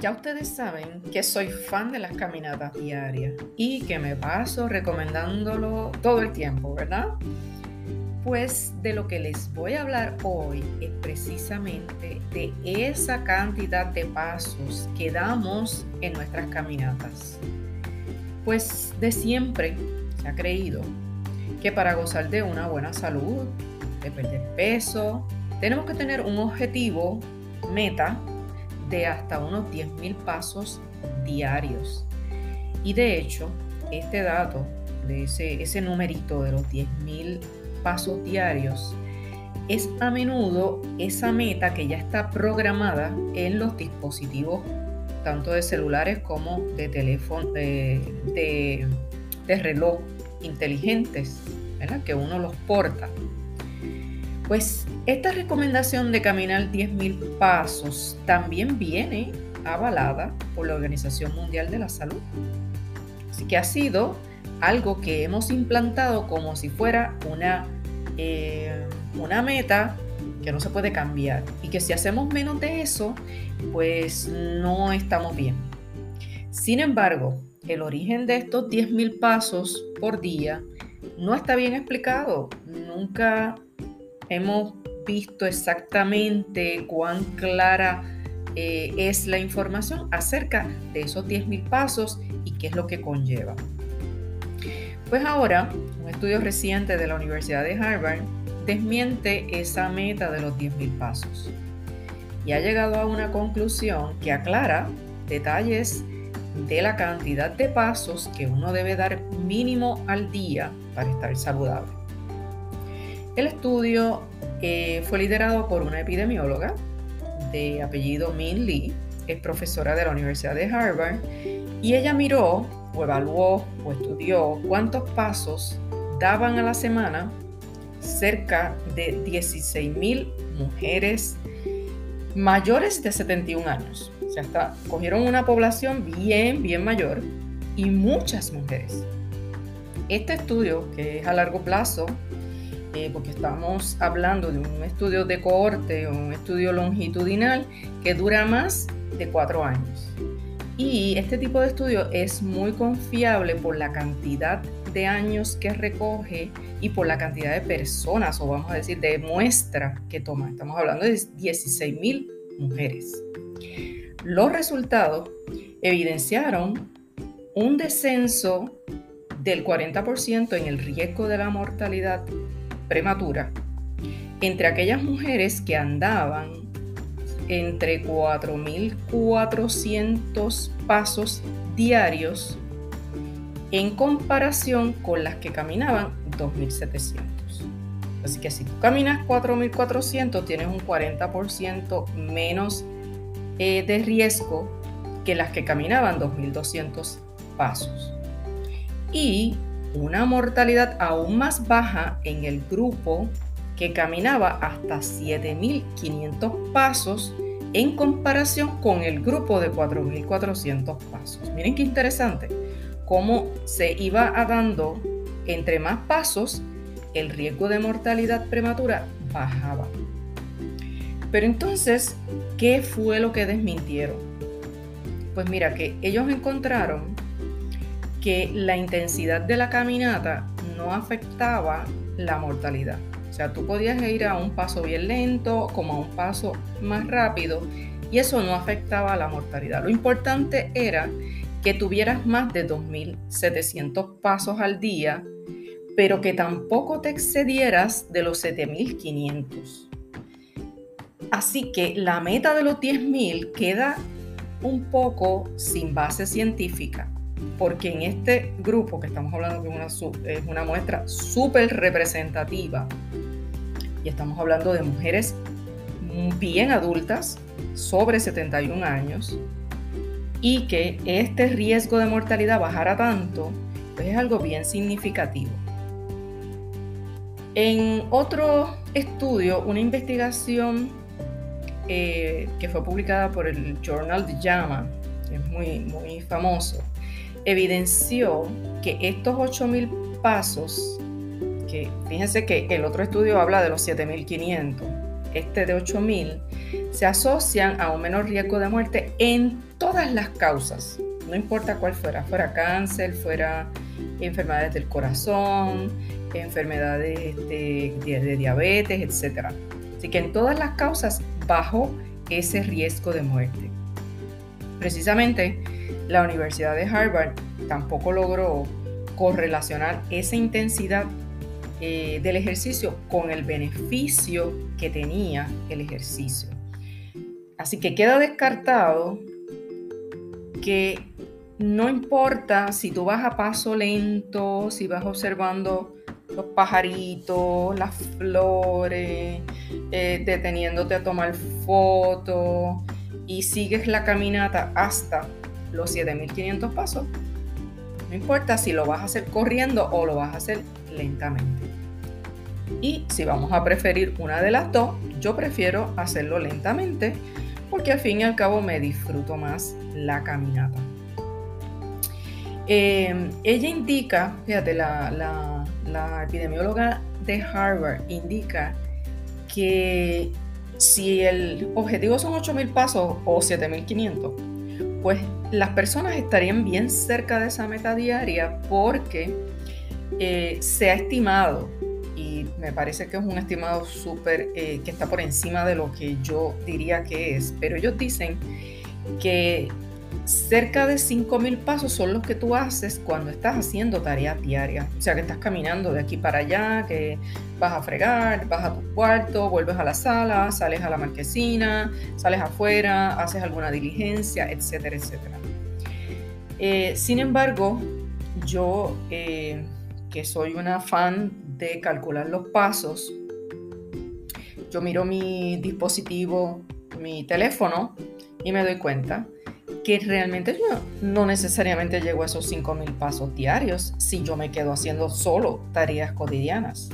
Ya ustedes saben que soy fan de las caminatas diarias y que me paso recomendándolo todo el tiempo, ¿verdad? Pues de lo que les voy a hablar hoy es precisamente de esa cantidad de pasos que damos en nuestras caminatas. Pues de siempre se ha creído que para gozar de una buena salud, de perder peso, tenemos que tener un objetivo, meta, de hasta unos 10.000 pasos diarios. Y de hecho, este dato, de ese, ese numerito de los 10.000 pasos diarios, es a menudo esa meta que ya está programada en los dispositivos, tanto de celulares como de teléfono, de, de, reloj inteligentes, que uno los porta. Pues esta recomendación de caminar 10.000 pasos también viene avalada por la Organización Mundial de la Salud. Así que ha sido algo que hemos implantado como si fuera una, eh, una meta que no se puede cambiar y que si hacemos menos de eso, pues no estamos bien. Sin embargo, el origen de estos 10.000 pasos por día no está bien explicado. Nunca hemos visto exactamente cuán clara eh, es la información acerca de esos 10.000 pasos y qué es lo que conlleva. Pues ahora, un estudio reciente de la Universidad de Harvard desmiente esa meta de los 10.000 pasos y ha llegado a una conclusión que aclara detalles de la cantidad de pasos que uno debe dar mínimo al día para estar saludable. El estudio eh, fue liderado por una epidemióloga de apellido Min Lee, es profesora de la Universidad de Harvard, y ella miró o evaluó o estudió cuántos pasos daban a la semana cerca de 16.000 mujeres mayores de 71 años. O sea, hasta cogieron una población bien, bien mayor y muchas mujeres. Este estudio, que es a largo plazo, eh, porque estamos hablando de un estudio de cohorte un estudio longitudinal que dura más de cuatro años. Y este tipo de estudio es muy confiable por la cantidad de años que recoge y por la cantidad de personas, o vamos a decir, de muestra que toma. Estamos hablando de 16 mil mujeres. Los resultados evidenciaron un descenso del 40% en el riesgo de la mortalidad prematura entre aquellas mujeres que andaban entre 4.400 pasos diarios en comparación con las que caminaban 2.700. Así que si tú caminas 4.400 tienes un 40% menos eh, de riesgo que las que caminaban 2.200 pasos. Y una mortalidad aún más baja en el grupo que caminaba hasta 7.500 pasos en comparación con el grupo de 4.400 pasos. Miren qué interesante, cómo se iba dando entre más pasos, el riesgo de mortalidad prematura bajaba. Pero entonces, ¿qué fue lo que desmintieron? Pues mira, que ellos encontraron que la intensidad de la caminata no afectaba la mortalidad. O sea, tú podías ir a un paso bien lento como a un paso más rápido y eso no afectaba la mortalidad. Lo importante era que tuvieras más de 2.700 pasos al día, pero que tampoco te excedieras de los 7.500. Así que la meta de los 10.000 queda un poco sin base científica porque en este grupo que estamos hablando de una, es una muestra súper representativa y estamos hablando de mujeres bien adultas, sobre 71 años, y que este riesgo de mortalidad bajara tanto, pues es algo bien significativo. En otro estudio, una investigación eh, que fue publicada por el Journal de JAMA, que es muy, muy famoso, evidenció que estos 8.000 pasos, que fíjense que el otro estudio habla de los 7.500, este de 8.000, se asocian a un menor riesgo de muerte en todas las causas, no importa cuál fuera, fuera cáncer, fuera enfermedades del corazón, enfermedades de, de diabetes, etc. Así que en todas las causas bajo ese riesgo de muerte. Precisamente, la Universidad de Harvard tampoco logró correlacionar esa intensidad eh, del ejercicio con el beneficio que tenía el ejercicio. Así que queda descartado que no importa si tú vas a paso lento, si vas observando los pajaritos, las flores, eh, deteniéndote a tomar fotos y sigues la caminata hasta los 7500 pasos. No importa si lo vas a hacer corriendo o lo vas a hacer lentamente. Y si vamos a preferir una de las dos, yo prefiero hacerlo lentamente porque al fin y al cabo me disfruto más la caminata. Eh, ella indica, fíjate, la, epidemióloga de Harvard indica que si el objetivo son 8.000 pasos o 7.500, pues las personas estarían bien cerca de esa meta diaria porque eh, se ha estimado, y me parece que es un estimado súper, eh, que está por encima de lo que yo diría que es, pero ellos dicen que cerca de 5.000 pasos son los que tú haces cuando estás haciendo tareas diarias. O sea, que estás caminando de aquí para allá, que vas a fregar, vas a tu cuarto, vuelves a la sala, sales a la marquesina, sales afuera, haces alguna diligencia, etcétera, etcétera. Eh, sin embargo, yo, eh, que soy una fan de calcular los pasos, yo miro mi dispositivo, mi teléfono, y me doy cuenta que realmente yo no necesariamente llego a esos 5.000 pasos diarios si yo me quedo haciendo solo tareas cotidianas.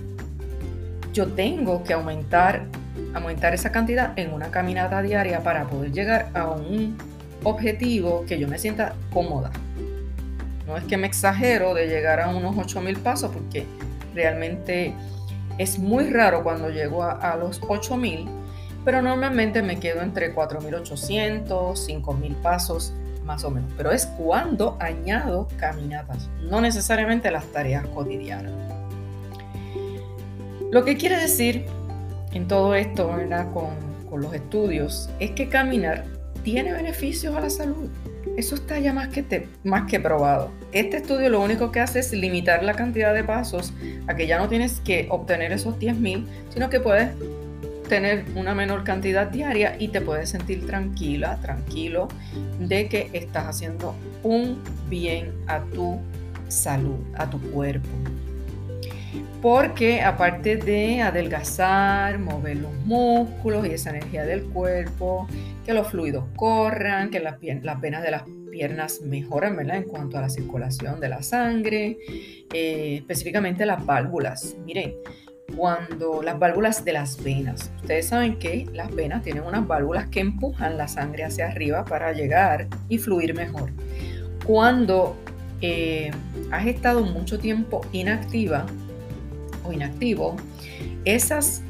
Yo tengo que aumentar, aumentar esa cantidad en una caminata diaria para poder llegar a un objetivo que yo me sienta cómoda. No es que me exagero de llegar a unos 8.000 pasos porque realmente es muy raro cuando llego a, a los 8.000 pero normalmente me quedo entre 4.800, 5.000 pasos más o menos. Pero es cuando añado caminatas, no necesariamente las tareas cotidianas. Lo que quiere decir en todo esto, Con, los estudios, es que caminar tiene beneficios a la salud. Eso está ya más que, más que probado. Este estudio lo único que hace es limitar la cantidad de pasos a que ya no tienes que obtener esos 10.000, sino que puedes tener una menor cantidad diaria y te puedes sentir tranquila, tranquilo de que estás haciendo un bien a tu salud, a tu cuerpo. Porque aparte de adelgazar, mover los músculos y esa energía del cuerpo, que los fluidos corran, que las, las de las piernas mejoran ¿verdad? en cuanto a la circulación de la sangre, eh, específicamente las válvulas. Miren, cuando las válvulas de las venas. Ustedes saben que las venas tienen unas válvulas que empujan la sangre hacia arriba para llegar y fluir mejor. Cuando eh, has estado mucho tiempo inactiva o inactivo, esas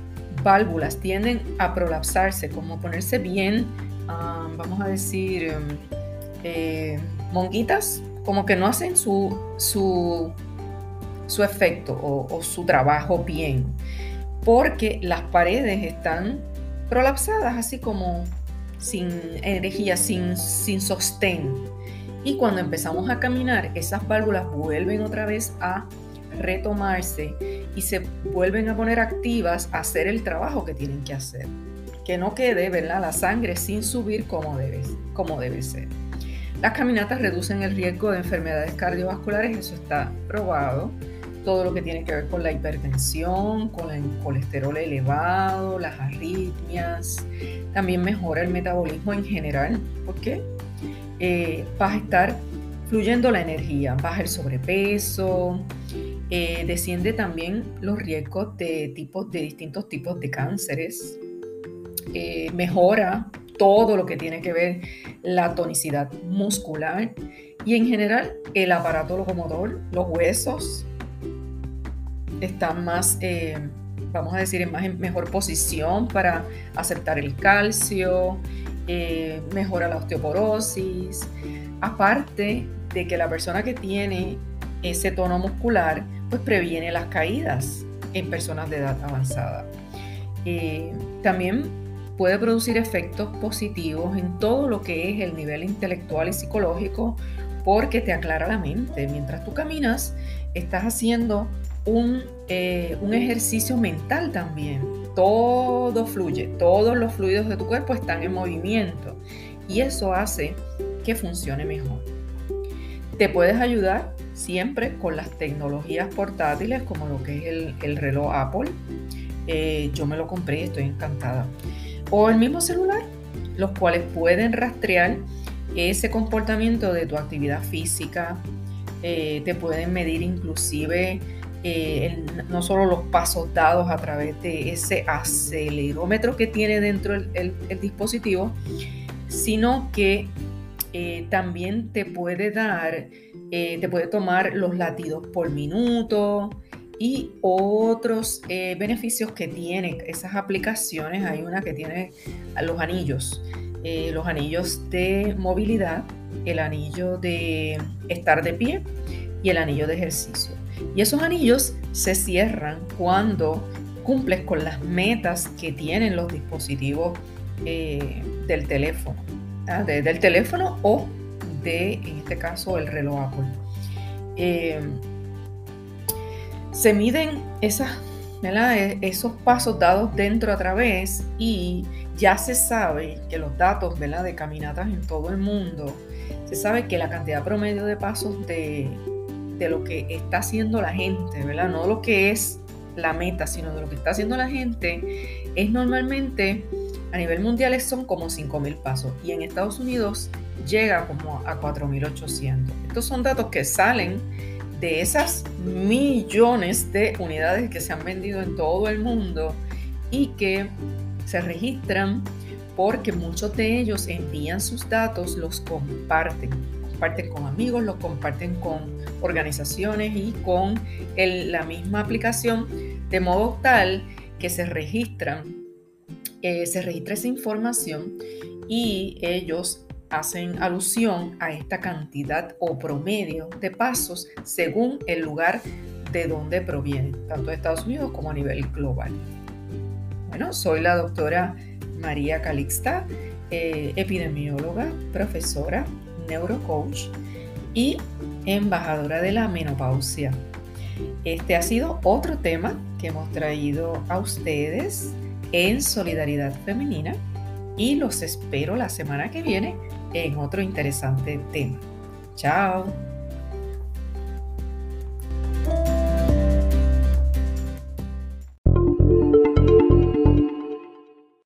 válvulas tienden a prolapsarse, como ponerse bien, ah, vamos a decir, eh, monguitas, como que no hacen su, su su efecto o, su trabajo bien, porque las paredes están prolapsadas, así como sin energía, sin, sin sostén. Y cuando empezamos a caminar, esas válvulas vuelven otra vez a retomarse y se vuelven a poner activas a hacer el trabajo que tienen que hacer. Que no quede ¿verdad? la sangre sin subir como debe, como debe ser. Las caminatas reducen el riesgo de enfermedades cardiovasculares, eso está probado todo lo que tiene que ver con la hipertensión, con el colesterol elevado, las arritmias. También mejora el metabolismo en general, porque eh, vas a estar fluyendo la energía, baja el sobrepeso, eh, desciende también los riesgos de, tipos, de distintos tipos de cánceres, eh, mejora todo lo que tiene que ver la tonicidad muscular y en general el aparato locomotor, los huesos, están más, eh, vamos a decir, en, más, mejor posición para aceptar el calcio, eh, mejora la osteoporosis. Aparte de que la persona que tiene ese tono muscular, pues previene las caídas en personas de edad avanzada. Eh, también puede producir efectos positivos en todo lo que es el nivel intelectual y psicológico porque te aclara la mente. Mientras tú caminas, estás haciendo un, eh, un, ejercicio mental también. Todo fluye, todos los fluidos de tu cuerpo están en movimiento y eso hace que funcione mejor. Te puedes ayudar siempre con las tecnologías portátiles como lo que es el, reloj Apple. Eh, yo me lo compré y estoy encantada. O el mismo celular, los cuales pueden rastrear ese comportamiento de tu actividad física, eh, te pueden medir inclusive eh, no solo los pasos dados a través de ese acelerómetro que tiene dentro el, dispositivo, sino que eh, también te puede dar, te puede tomar los latidos por minuto y otros beneficios que tienen esas aplicaciones. Hay una que tiene los anillos eh, los anillos de movilidad, el anillo de estar de pie y el anillo de ejercicio. Y esos anillos se cierran cuando cumples con las metas que tienen los dispositivos eh, del teléfono, ¿ah? del teléfono o de, en este caso, el reloj Apple. Eh, se miden e, esos pasos dados dentro a través y ya se sabe que los datos de caminatas en todo el mundo, se sabe que la cantidad promedio de pasos de, lo que está haciendo la gente, ¿verdad? no lo que es la meta, sino de lo que está haciendo la gente, es normalmente a nivel mundial son como 5.000 pasos y en Estados Unidos llega como a 4.800. Estos son datos que salen de esas millones de unidades que se han vendido en todo el mundo y que se registran porque muchos de ellos envían sus datos, los comparten, comparten con amigos, los comparten con organizaciones y con la misma aplicación, de modo tal que se registran, eh, se registra esa información y ellos hacen alusión a esta cantidad o promedio de pasos según el lugar de donde provienen, tanto de Estados Unidos como a nivel global. Bueno, soy la doctora María Calixta, eh, epidemióloga, profesora, neurocoach y embajadora de la menopausia. Este ha sido otro tema que hemos traído a ustedes en Solidaridad Femenina y los espero la semana que viene en otro interesante tema. Chao.